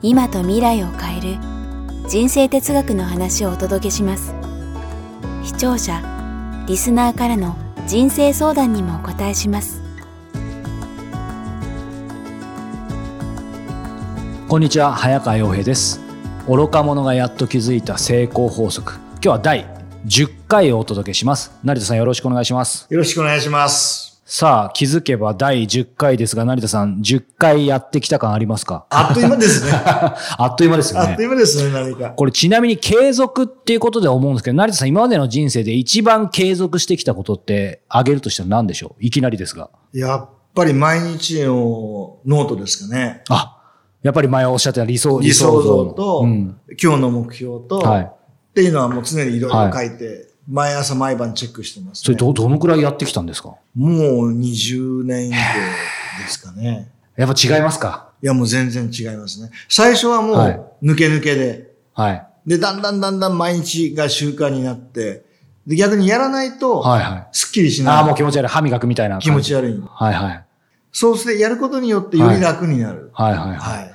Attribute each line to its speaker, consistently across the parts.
Speaker 1: 今と未来を変える人生哲学の話をお届けします。視聴者リスナーからの人生相談にもお答えします。
Speaker 2: こんにちは早川洋平です。愚か者がやっと気づいた成功法則。今日は第10回をお届けします。成田さんよろしくお願いします。
Speaker 3: よろしくお願いします。
Speaker 2: さあ気づけば第10回ですが成田さん10回やってきた感ありますか？
Speaker 3: あっという間ですね。
Speaker 2: あっという間ですよ
Speaker 3: あっと
Speaker 2: ね
Speaker 3: いう間ですね、何か。
Speaker 2: これちなみに継続っていうことで思うんですけど成田さん今までの人生で一番継続してきたことってあげるとしたら何でしょう？いきなりですが。
Speaker 3: やっぱり毎日のノートですかね。
Speaker 2: あやっぱり前おっしゃってた理想
Speaker 3: 理想像と、
Speaker 2: うん。
Speaker 3: 今日の目標と、
Speaker 2: はい。
Speaker 3: っていうのはもう常にいろいろ書いて、毎朝毎晩チェックしてます、ね。
Speaker 2: それどどのくらいやってきたんですか？
Speaker 3: もう20年以上ですかね。
Speaker 2: やっぱ違いますか？
Speaker 3: いや、もう全然違いますね。最初はも
Speaker 2: はいう
Speaker 3: 抜け抜けで、
Speaker 2: はい
Speaker 3: で、だんだんだんだん毎日が習慣になって、で逆にやらないと、
Speaker 2: はいはい
Speaker 3: すっきりしない。
Speaker 2: ああ、もう気持ち悪い。歯磨くみたいな。
Speaker 3: 気持ち悪い。
Speaker 2: はいはい。
Speaker 3: そうしてやることによってより楽になる。
Speaker 2: はいはいはい。
Speaker 3: はい
Speaker 2: あ、い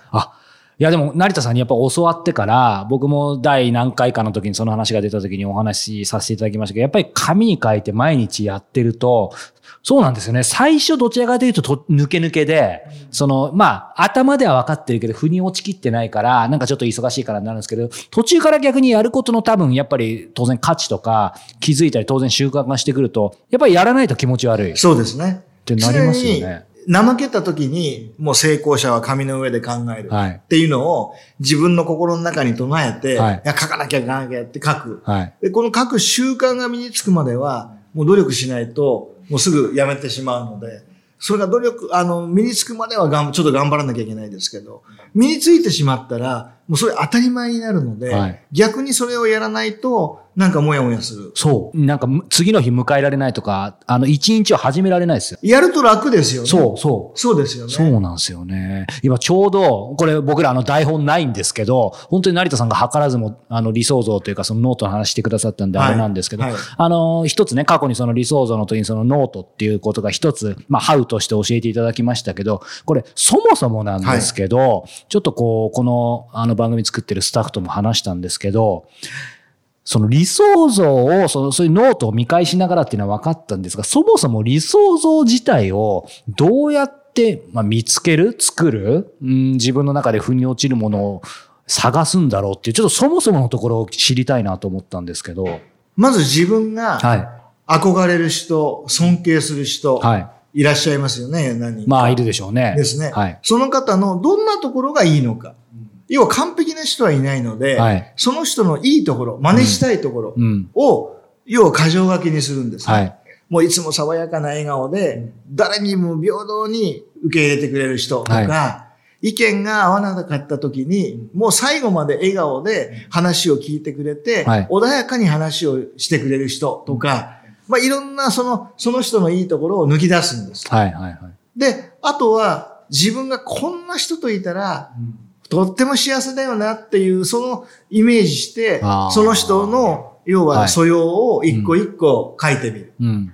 Speaker 2: やでも、成田さんにやっぱ教わってから、僕も第何回かの時にその話が出た時にお話しさせていただきましたけど、やっぱり紙に書いて毎日やってると、そうなんですよね。最初どちらかというとと抜け抜けで、その、まあ、頭では分かってるけど、腑に落ちきってないから、なんかちょっと忙しいからになるんですけど、途中から逆にやることの多分、やっぱり当然価値とか気づいたり当然習慣がしてくると、やっぱりやらないと気持ち悪い。
Speaker 3: そうですね。
Speaker 2: てなりますよね
Speaker 3: 怠けた時に、もう成功者は紙の上で考える。
Speaker 2: はい
Speaker 3: っていうのを自分の心の中に唱えて、
Speaker 2: はい
Speaker 3: い、や、書かなきゃ書かなきゃって書く。
Speaker 2: はい。
Speaker 3: で、この書く習慣が身につくまでは、もう努力しないと、もうすぐやめてしまうので、それが努力、あの、身につくまではがんちょっと頑張らなきゃいけないですけど、身についてしまったら、もうそれ当たり前になるので、
Speaker 2: はい
Speaker 3: 逆にそれをやらないと、なんかもやもやする。
Speaker 2: そう。なんか、む次の日迎えられないとか、あの、一日を始められないですよ。
Speaker 3: やると楽ですよね。
Speaker 2: そう、そう。
Speaker 3: そうですよね。
Speaker 2: そうなんですよね。今ちょうど、これ僕らあの台本ないんですけど、本当に成田さんが図らずもあの理想像というかそのノートの話してくださったんで
Speaker 3: はい
Speaker 2: あれなんですけど、
Speaker 3: はい
Speaker 2: あの、一つね、過去にその理想像の時にそのノートっていうことが一つ、まあ、ハウとして教えていただきましたけど、これそもそもなんですけど、ちょっとこう、このあの番組作ってるスタッフとも話したんですけど、その理想像を、そのそういうノートを見返しながらっていうのは分かったんですが、そもそも理想像自体をどうやって、まあ、見つける作る、うん、自分の中で腑に落ちるものを探すんだろうっていう、ちょっとそもそものところを知りたいなと思ったんですけど。
Speaker 3: まず自分が
Speaker 2: はい。
Speaker 3: 憧れる人、尊敬する人、
Speaker 2: はい。
Speaker 3: いらっしゃいますよね、何。
Speaker 2: まあ、いるでしょうね。
Speaker 3: ですね。
Speaker 2: はい。
Speaker 3: その方のどんなところがいいのか。要は完璧な人はいないので、
Speaker 2: はい
Speaker 3: その人のいいところ、真似したいところ
Speaker 2: うん。
Speaker 3: を、要は過剰書きにするんですね。
Speaker 2: はい。
Speaker 3: もういつも爽やかな笑顔で、誰にも平等に受け入れてくれる人とか、
Speaker 2: は
Speaker 3: 意見が合わなかった時に、もう最後まで笑顔で話を聞いてくれて、
Speaker 2: はい
Speaker 3: 穏やかに話をしてくれる人とか、まあいろんなその、その人のいいところを抜き出すんです。
Speaker 2: はい。はい。はい。
Speaker 3: で、あとは自分がこんな人といたら、とっても幸せだよなっていう、そのイメージしてその人の、要
Speaker 2: はい
Speaker 3: は素養を一個一個書いてみる。
Speaker 2: うん。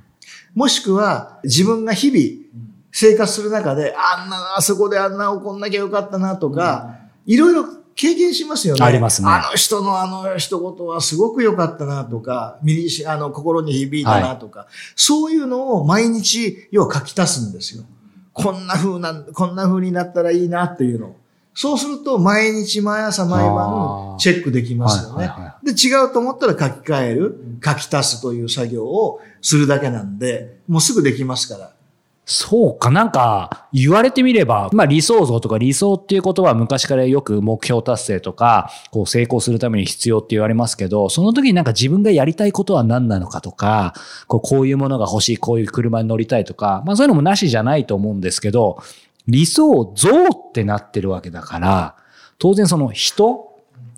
Speaker 3: もしくは、自分が日々生活する中で、あんな、あそこであんな怒んなきゃよかったなとか、いろいろ経験しますよね。
Speaker 2: ありますね
Speaker 3: あの人のあの一言はすごく良かったなとか、身にし、あの、心に響いたなとか、そういうのを毎日、要は書き足すんですよ。こんな風な、こんな風になったらいいなっていうのを。そうすると、毎日毎朝毎晩チェックできますよね。
Speaker 2: はいはいは
Speaker 3: で、違うと思ったら書き換える、書き足すという作業をするだけなんで、もうすぐできますから。
Speaker 2: そうか、なんか、言われてみれば、まあ理想像とか理想っていうことは昔からよく目標達成とか、こう成功するために必要って言われますけど、その時になんか自分がやりたいことは何なのかとか、こうこういうものが欲しい、こういう車に乗りたいとか、まあそういうのもなしじゃないと思うんですけど、理想像ってなってるわけだから、当然その人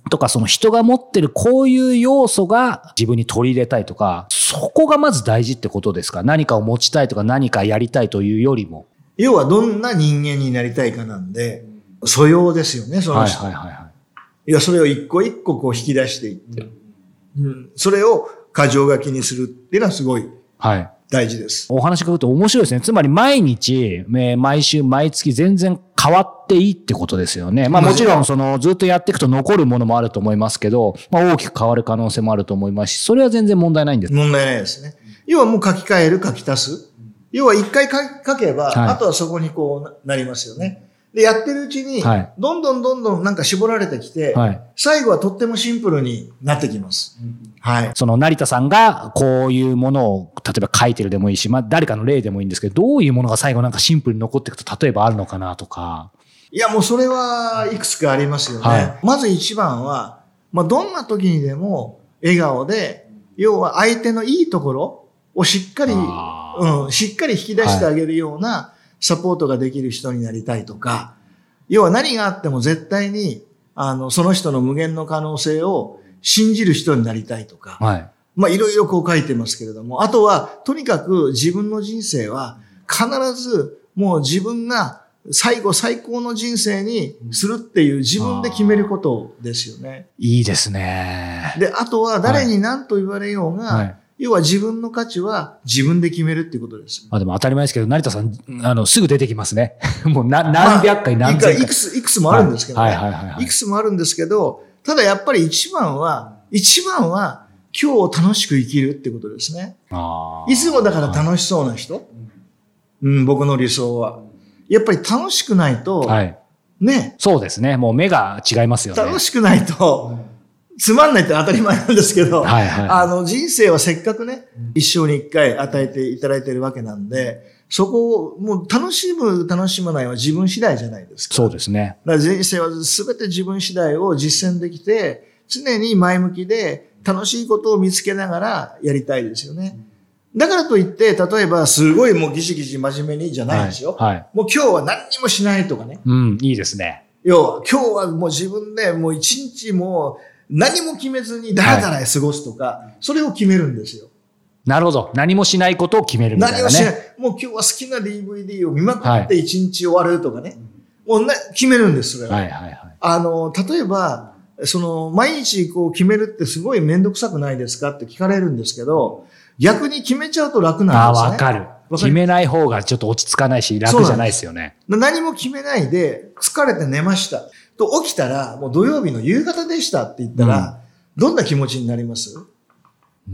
Speaker 2: とかその人が持ってるこういう要素が自分に取り入れたいとか、そこがまず大事ってことですか？何かを持ちたいとか何かやりたいというよりも。
Speaker 3: 要はどんな人間になりたいかなんで、素養ですよね、その
Speaker 2: はい
Speaker 3: 人。
Speaker 2: はいはいはい。
Speaker 3: いや、それを一個一個こう引き出していって、うん、それを過剰書きにするっていうのはすごい
Speaker 2: はい。
Speaker 3: 大事です。
Speaker 2: お話伺うと面白いですね。つまり毎日、えー毎週、毎月全然変わっていいってことですよね。まあもちろん、その、ずっとやっていくと残るものもあると思いますけど、まあ大きく変わる可能性もあると思いますし、それは全然問題ないんです。
Speaker 3: 問題ないですね。要はもう書き換える、書き足す。要は一回書書けば、
Speaker 2: はい
Speaker 3: あとはそこにこうななりますよね。で、やってるうちに
Speaker 2: はい、
Speaker 3: どんどんどんどんなんか絞られてきて、
Speaker 2: はい。
Speaker 3: 最後はとってもシンプルになってきます。はい。
Speaker 2: その成田さんがこういうものを例えば書いてるでもいいし、まあ誰かの例でもいいんですけど、どういうものが最後なんかシンプルに残っていくと例えばあるのかなとか。
Speaker 3: いや、もうそれはいくつかありますよね。
Speaker 2: はい
Speaker 3: まず一番は、まあ、どんな時にでも笑顔で、要は相手のいいところをしっかり、
Speaker 2: あ
Speaker 3: うん、しっかり引き出してあげるようなサポートができる人になりたいとか、要は何があっても絶対に、あの、その人の無限の可能性を信じる人になりたいとか、
Speaker 2: はい。
Speaker 3: まあいろいろこう書いてますけれども、あとはとにかく自分の人生は必ずもう自分が最後最高の人生にするっていう自分で決めることですよね。
Speaker 2: いいですね。
Speaker 3: で、あとは誰に何と言われようが、
Speaker 2: はい
Speaker 3: 要は自分の価値は自分で決めるっていうことです。
Speaker 2: まあでも当たり前ですけど、成田さん、あの、すぐ出てきますね。もうな何百回
Speaker 3: まあ
Speaker 2: 何千回。
Speaker 3: いくつ、いくつもあるんですけどね。
Speaker 2: はいはいはいはい
Speaker 3: いくつもあるんですけど、ただやっぱり一番は、一番は今日を楽しく生きるってことですね。いつもだから楽しそうな人、うん、僕の理想は。やっぱり楽しくないと、
Speaker 2: はい。
Speaker 3: ね、
Speaker 2: そうですね。もう目が違いますよね。
Speaker 3: 楽しくないと、つまんないって当たり前なんですけど、
Speaker 2: はいはい
Speaker 3: あの人生はせっかくね、一生に一回与えていただいているわけなんで、そこをもう楽しむ、楽しまないは自分次第じゃないですか。
Speaker 2: そうですね。
Speaker 3: だから人生は全て自分次第を実践できて、常に前向きで楽しいことを見つけながらやりたいですよね。だからといって、例えばすごいもうギシギシ真面目にじゃないですよ。
Speaker 2: はい。はい
Speaker 3: もう今日は何にもしないとかね。
Speaker 2: うん、いいですね。
Speaker 3: 要は今日はもう自分でもう一日もう何も決めずにダラダラ過ごすとか、それを決めるんですよ。
Speaker 2: なるほど。何もしないことを決めるみたいなね。
Speaker 3: 何もしない。もう今日は好きな DVD を見まく
Speaker 2: はい
Speaker 3: って一日終わるとかね。もうな決めるんです、それは。
Speaker 2: はいはいはい。
Speaker 3: あの、例えば、その、毎日こう決めるってすごいめんどくさくないですかって聞かれるんですけど、逆に決めちゃうと楽
Speaker 2: ああ、
Speaker 3: なんですね。
Speaker 2: わかる。
Speaker 3: わかる？
Speaker 2: 決めない方がちょっと落ち着かないし、楽じゃないですよね。
Speaker 3: 何も決めないで、疲れて寝ました。と起きたら、もう土曜日の夕方でしたって言ったら、どんな気持ちになります？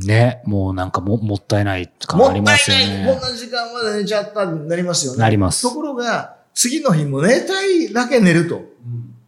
Speaker 2: ね。もうなんかももったいない感
Speaker 3: もったいな
Speaker 2: ありますよ
Speaker 3: い、こん
Speaker 2: ね。
Speaker 3: な時間まで寝ちゃったになりますよね。
Speaker 2: なります
Speaker 3: ところが、次の日も寝たいだけ寝ると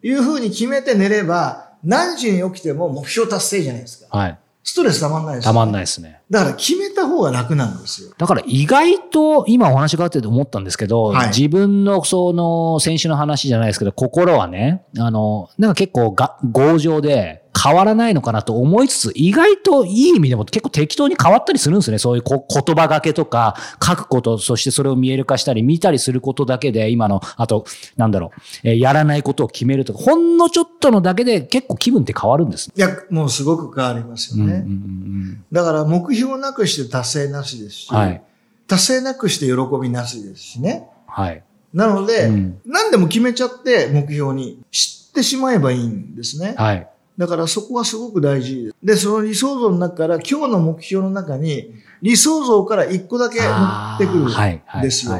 Speaker 3: いうふうに決めて寝れば、何時に起きても目標達成じゃないですか。
Speaker 2: はい。
Speaker 3: ストレスたまんないですよ
Speaker 2: たまんないですね。
Speaker 3: だから決めた方が楽なんですよ。
Speaker 2: だから意外と今お話があってて思ったんですけど、
Speaker 3: はい
Speaker 2: 自分のその先週の話じゃないですけど、心はね、あの、なんか結構が強情で変わらないのかなと思いつつ、意外といい意味でも結構適当に変わったりするんですね。そういうこ言葉がけとか、書くこと、そしてそれを見える化したり、見たりすることだけで、今の、あと、なんだろう、えーやらないことを決めるとか、ほんのちょっとのだけで結構気分って変わるんですね。
Speaker 3: いや、もうすごく変わりますよね。
Speaker 2: うんうんうん
Speaker 3: だから目標なくして達成なしですし、
Speaker 2: うん。はい。
Speaker 3: 達成なくして喜びなしですしね。
Speaker 2: はい。
Speaker 3: なので、
Speaker 2: うん
Speaker 3: 何でも決めちゃって目標に知ってしまえばいいんですね。
Speaker 2: はい。
Speaker 3: だからそこはすごく大事です。で、その理想像の中から今日の目標の中に理想像から一個だけ持ってくるん。ですよ。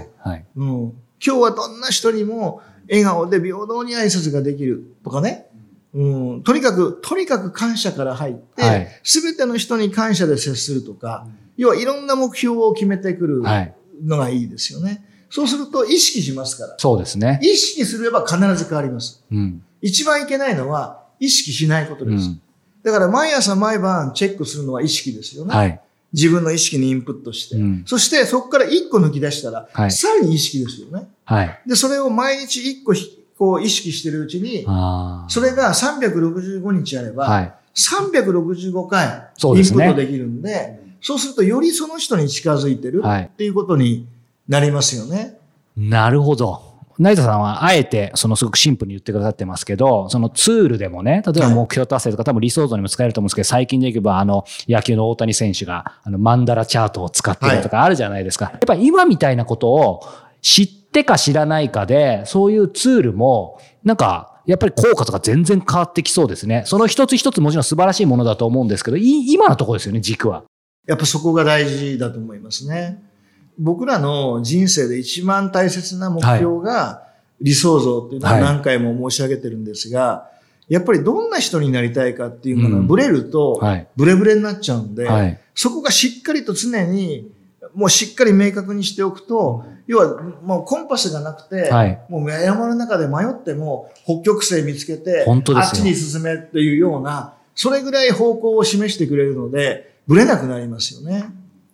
Speaker 3: うん、今日はどんな人にも笑顔で平等に挨拶ができるとかね。うん、とにかく、とにかく感謝から入って、
Speaker 2: はい
Speaker 3: すべての人に感謝で接するとか、要はいろんな目標を決めてくる
Speaker 2: はい。
Speaker 3: のがいいですよね。そうすると意識しますから。
Speaker 2: そうですね。
Speaker 3: 意識すれば必ず変わります。
Speaker 2: うん。
Speaker 3: 一番いけないのは意識しないことです。
Speaker 2: うん
Speaker 3: だから毎朝毎晩チェックするのは意識ですよね。
Speaker 2: はい。
Speaker 3: 自分の意識にインプットして。
Speaker 2: うん
Speaker 3: そしてそこから一個抜き出したら、
Speaker 2: はい
Speaker 3: さらに意識ですよね。
Speaker 2: はい。
Speaker 3: で、それを毎日一個ひこう意識してるうちに。それが365日あれば、
Speaker 2: はい。
Speaker 3: 365回インプットできるんで、そうするとよりその人に近づいてる
Speaker 2: はい
Speaker 3: っていうことになりますよね。
Speaker 2: なるほど。成田さんはあえて、そのすごくシンプルに言ってくださってますけど、そのツールでもね、例えば目標達成とか、多分理想像にも使えると思うんですけど、最近でいけば、あの、野球の大谷選手が、あの、マンダラチャートを使ってるとかあるじゃないですか。やっぱり今みたいなことを知ってか知らないかで、そういうツールも、なんか、やっぱり効果とか全然変わってきそうですね。その一つ一つもちろん素晴らしいものだと思うんですけど、今のところですよね、軸は。
Speaker 3: やっぱそこが大事だと思いますね。僕らの人生で一番大切な目標が理想像っていうのは何回も申し上げてるんですが、はい、やっぱりどんな人になりたいかっていうのがブレると、ブレブレになっちゃうんで、はい、そこがしっかりと常にもうしっかり明確にしておくと、要はもうコンパスがなくて、はい、もう山の中で迷っても北極星見つけて、あっちに進めっていうような、それぐらい方向を示してくれるので、ぶれなくなりますよね。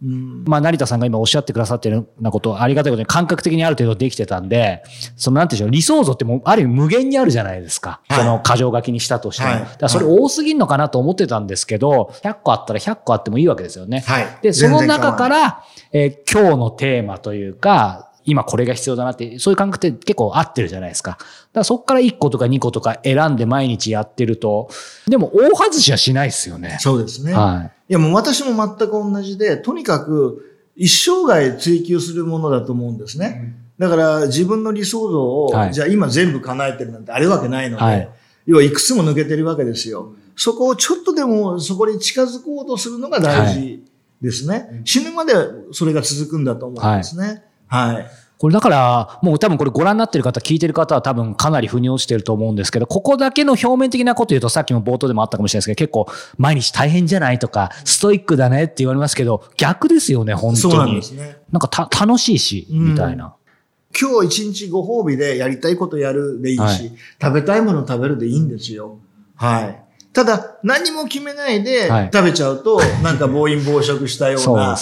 Speaker 2: うん、まあ、成田さんが今おっしゃってくださってるようなことありがたいことに感覚的にある程度できてたんで、そのなんていうんでしょう、理想像ってもうある意味無限にあるじゃないですか。はい、その過剰書きにしたとしても。はい、だからそれ多すぎんのかなと思ってたんですけど、100個あったら100個あってもいいわけですよね。はい、で、その中から、えー、今日のテーマというか、今これが必要だなって、そういう感覚って結構合ってるじゃないですか。だからそこから1個とか2個とか選んで毎日やってると、でも大外しはしないですよね。
Speaker 3: そうですね。はい。いやもう私も全く同じで、とにかく一生涯追求するものだと思うんですね。だから自分の理想像を、はい、じゃあ今全部叶えてるなんてあるわけないので、はい、要はいくつも抜けてるわけですよ。そこをちょっとでもそこに近づこうとするのが大事ですね。はい、死ぬまでそれが続くんだと思うんですね。はい
Speaker 2: これだから、もう多分これご覧になってる方、聞いてる方は多分かなり腑に落ちてると思うんですけど、ここだけの表面的なこと言うと、さっきも冒頭でもあったかもしれないですけど、結構毎日大変じゃないとか、ストイックだねって言われますけど、逆ですよね、本当に。そうなんですね。なんかた楽しいし、みたいな。
Speaker 3: 今日一日ご褒美でやりたいことやるでいいし、はい、食べたいもの食べるでいいんですよ。はい。ただ、何も決めないで食べちゃうと、はい、なんか暴飲暴食したような、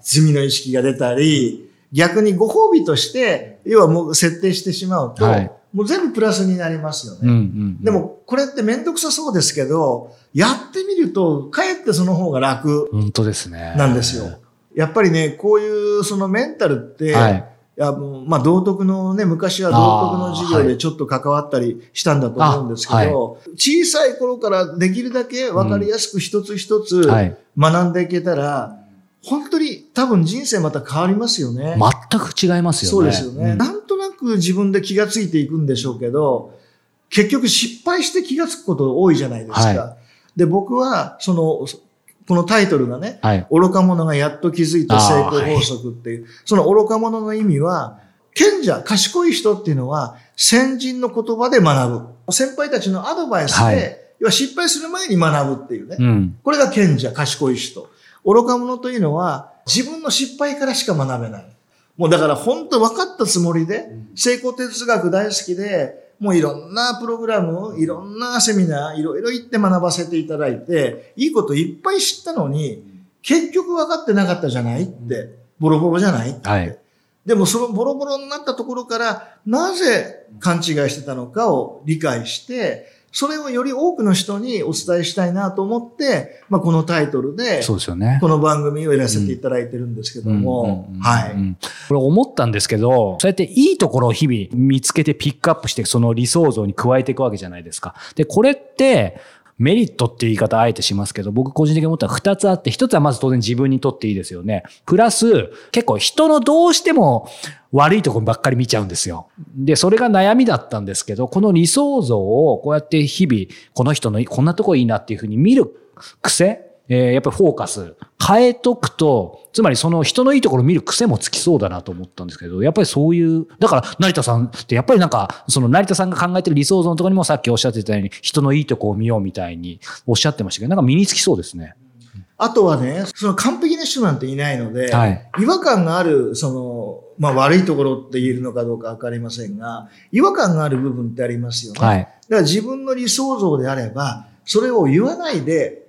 Speaker 3: 罪の意識が出たり、逆にご褒美として、要はもう設定してしまうと、はい、もう全部プラスになりますよね。うんうんうん、でも、これってめんどくさそうですけど、やってみると、かえってその方が楽。
Speaker 2: 本当ですね。
Speaker 3: なんですよ。やっぱりね、こういうそのメンタルって、はい、いやもうまあ道徳のね、昔は道徳の授業でちょっと関わったりしたんだと思うんですけど、はい、小さい頃からできるだけわかりやすく一つ一つ学んでいけたら、本当に多分人生また変わりますよね。
Speaker 2: 全く違いますよね。
Speaker 3: そうですよね。うん、なんとなく自分で気がついていくんでしょうけど、結局失敗して気がつくこと多いじゃないですか。はい、で、僕は、その、このタイトルがね、はい、愚か者がやっと気づいた成功法則っていう、はい、その愚か者の意味は、賢者、賢い人っていうのは、先人の言葉で学ぶ。先輩たちのアドバイスで、はい、要は失敗する前に学ぶっていうね。うん、これが賢者、賢い人。愚か者というのは自分の失敗からしか学べない。もうだから本当分かったつもりで、成功哲学大好きで、もういろんなプログラム、いろんなセミナー、いろいろ行って学ばせていただいて、いいこといっぱい知ったのに、結局分かってなかったじゃないって、ボロボロじゃないって。はい、でもそのボロボロになったところから、なぜ勘違いしてたのかを理解して、それをより多くの人にお伝えしたいなと思って、まあ、このタイトルで、そうですよね。この番組をやらせていただいてるんですけども、はい。
Speaker 2: これ思ったんですけど、そうやっていいところを日々見つけてピックアップして、その理想像に加えていくわけじゃないですか。で、これって、メリットっていう言い方あえてしますけど、僕個人的に思ったら二つあって、一つはまず当然自分にとっていいですよね。プラス、結構人のどうしても悪いとこばっかり見ちゃうんですよ。で、それが悩みだったんですけど、この理想像をこうやって日々、この人のこんなとこいいなっていうふうに見る癖えー、やっぱりフォーカス変えとくと、つまりその人のいいところを見る癖もつきそうだなと思ったんですけど、やっぱりそういう、だから成田さんってやっぱりなんか、その成田さんが考えてる理想像のところにもさっきおっしゃってたように、人のいいとこを見ようみたいにおっしゃってましたけど、なんか身につきそうですね。
Speaker 3: あとはね、その完璧な人なんていないので、はい、違和感がある、その、まあ悪いところって言えるのかどうかわかりませんが、違和感がある部分ってありますよね。はい、だから自分の理想像であれば、それを言わないで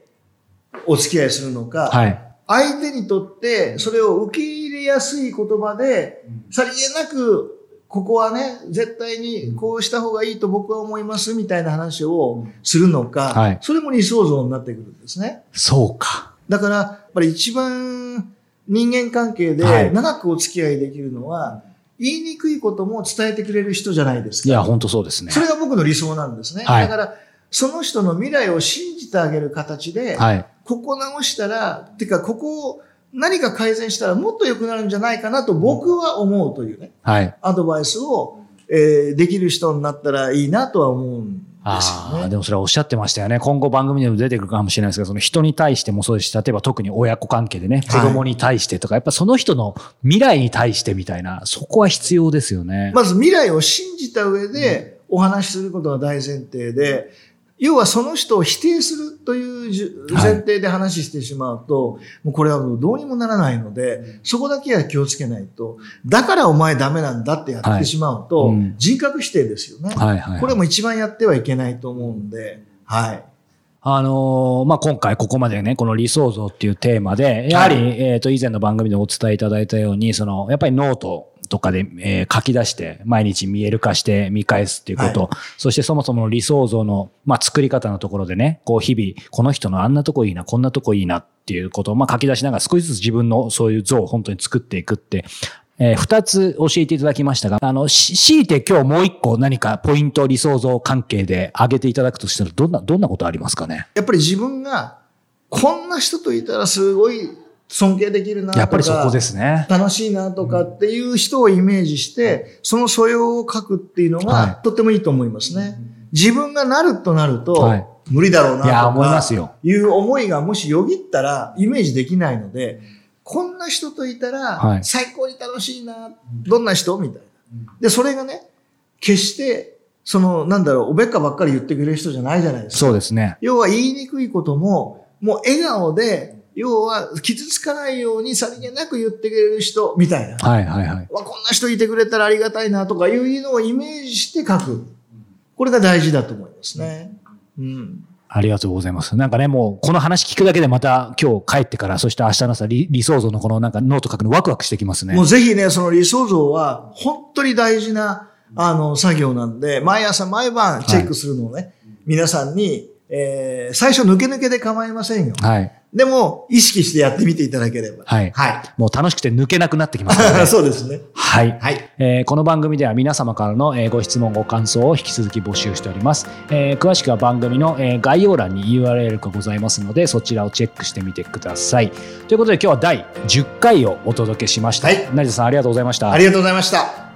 Speaker 3: お付き合いするのか、はい、相手にとってそれを受け入れやすい言葉で、さりげなく、ここはね、絶対にこうした方がいいと僕は思いますみたいな話をするのか、はい、それも理想像になってくるんですね。
Speaker 2: そうか。
Speaker 3: だから、やっぱり一番人間関係で長くお付き合いできるのは、言いにくいことも伝えてくれる人じゃないですか。
Speaker 2: いや、本当そうですね。
Speaker 3: それが僕の理想なんですね。
Speaker 2: はい
Speaker 3: だから、その人の未来を信じてあげる形で、
Speaker 2: はい。
Speaker 3: ここ直したら、てか、ここを何か改善したらもっと良くなるんじゃないかなと僕は思うというね、
Speaker 2: はい。
Speaker 3: アドバイスを、えーできる人になったらいいなとは思うんです
Speaker 2: ああ、
Speaker 3: よね。
Speaker 2: でもそれはおっしゃってましたよね。今後番組でも出てくるかもしれないですけど、その人に対してもそうですし、例えば特に親子関係でね、子
Speaker 3: はい
Speaker 2: 供に対してとか、やっぱその人の未来に対してみたいな、そこは必要ですよね。
Speaker 3: まず未来を信じた上でお話しすることが大前提で、要はその人を否定するという前提で話してしまうと、もうこれはもうどうにもならないので、そこだけは気をつけないと、だからお前ダメなんだってやってしまうと、
Speaker 2: はいうん
Speaker 3: 人格否定ですよね。
Speaker 2: はいはい。
Speaker 3: これも一番やってはいけないと思うんで、はい。
Speaker 2: あのーまあ、今回ここまでね、この理想像っていうテーマで、やはり、
Speaker 3: はい
Speaker 2: えっ、と、以前の番組でお伝えいただいたように、その、やっぱりノートとかで、えー書き出して、毎日見える化して見返すっていうこと、そしてそもそもの理想像の、まあ、作り方のところでね、こう、日々、この人のあんなとこいいな、こんなとこいいなっていうことを、まあ、書き出しながら少しずつ自分のそういう像を本当に作っていくって、えー二つ教えていただきましたが、あの、し強いて今日もう一個何かポイント理想像関係で挙げていただくとしたら、どんな、どんなことありますかね？
Speaker 3: やっぱり自分が、こんな人といたらすごい尊敬できるなとか、
Speaker 2: やっぱりそこですね。
Speaker 3: 楽しいなとかっていう人をイメージして、その素養を書くっていうの
Speaker 2: はい
Speaker 3: がとってもいいと思いますね。自分がなるとなると
Speaker 2: はい、
Speaker 3: 無理だろうなと
Speaker 2: いや思いま
Speaker 3: か
Speaker 2: すよ、
Speaker 3: いう思いがもしよぎったらイメージできないので、こんな人といた
Speaker 2: はい
Speaker 3: ら最高に楽しいな、どんな人みたいな。で、それがね、決して、その、なんだろう、おべっかばっかり言ってくれる人じゃないじゃないですか。
Speaker 2: そうですね。
Speaker 3: 要は言いにくいことも、もう笑顔で、要は傷つかないようにさりげなく言ってくれる人みたいな。
Speaker 2: はいはいはい。
Speaker 3: わこんな人いてくれたらありがたいなとかいうのをイメージして書く。これが大事だと思いますね。うん。
Speaker 2: ありがとうございます。なんかね、もう、この話聞くだけでまた今日帰ってから、そして明日の朝理、理想像のこのなんかノート書くのワクワクしてきますね
Speaker 3: もう。ぜひね、その理想像は本当に大事な、あの、作業なんで、毎朝毎晩チェックするのをね、皆さんに、えー、最初抜け抜けで構いませんよ。
Speaker 2: はい。
Speaker 3: でも、意識してやってみていただければ。
Speaker 2: はい
Speaker 3: は
Speaker 2: もう楽しくて抜けなくなってきますの。
Speaker 3: そうですね。
Speaker 2: はい。
Speaker 3: はい。
Speaker 2: えーこの番組では皆様からの、えーご質問ご感想を引き続き募集しております、えー詳しくは番組の、えー概要欄に URL がございますのでそちらをチェックしてみてくださいということで今日は第10回をお届けしました、
Speaker 3: はい
Speaker 2: 成田さんありがとうございました
Speaker 3: ありがとうございました。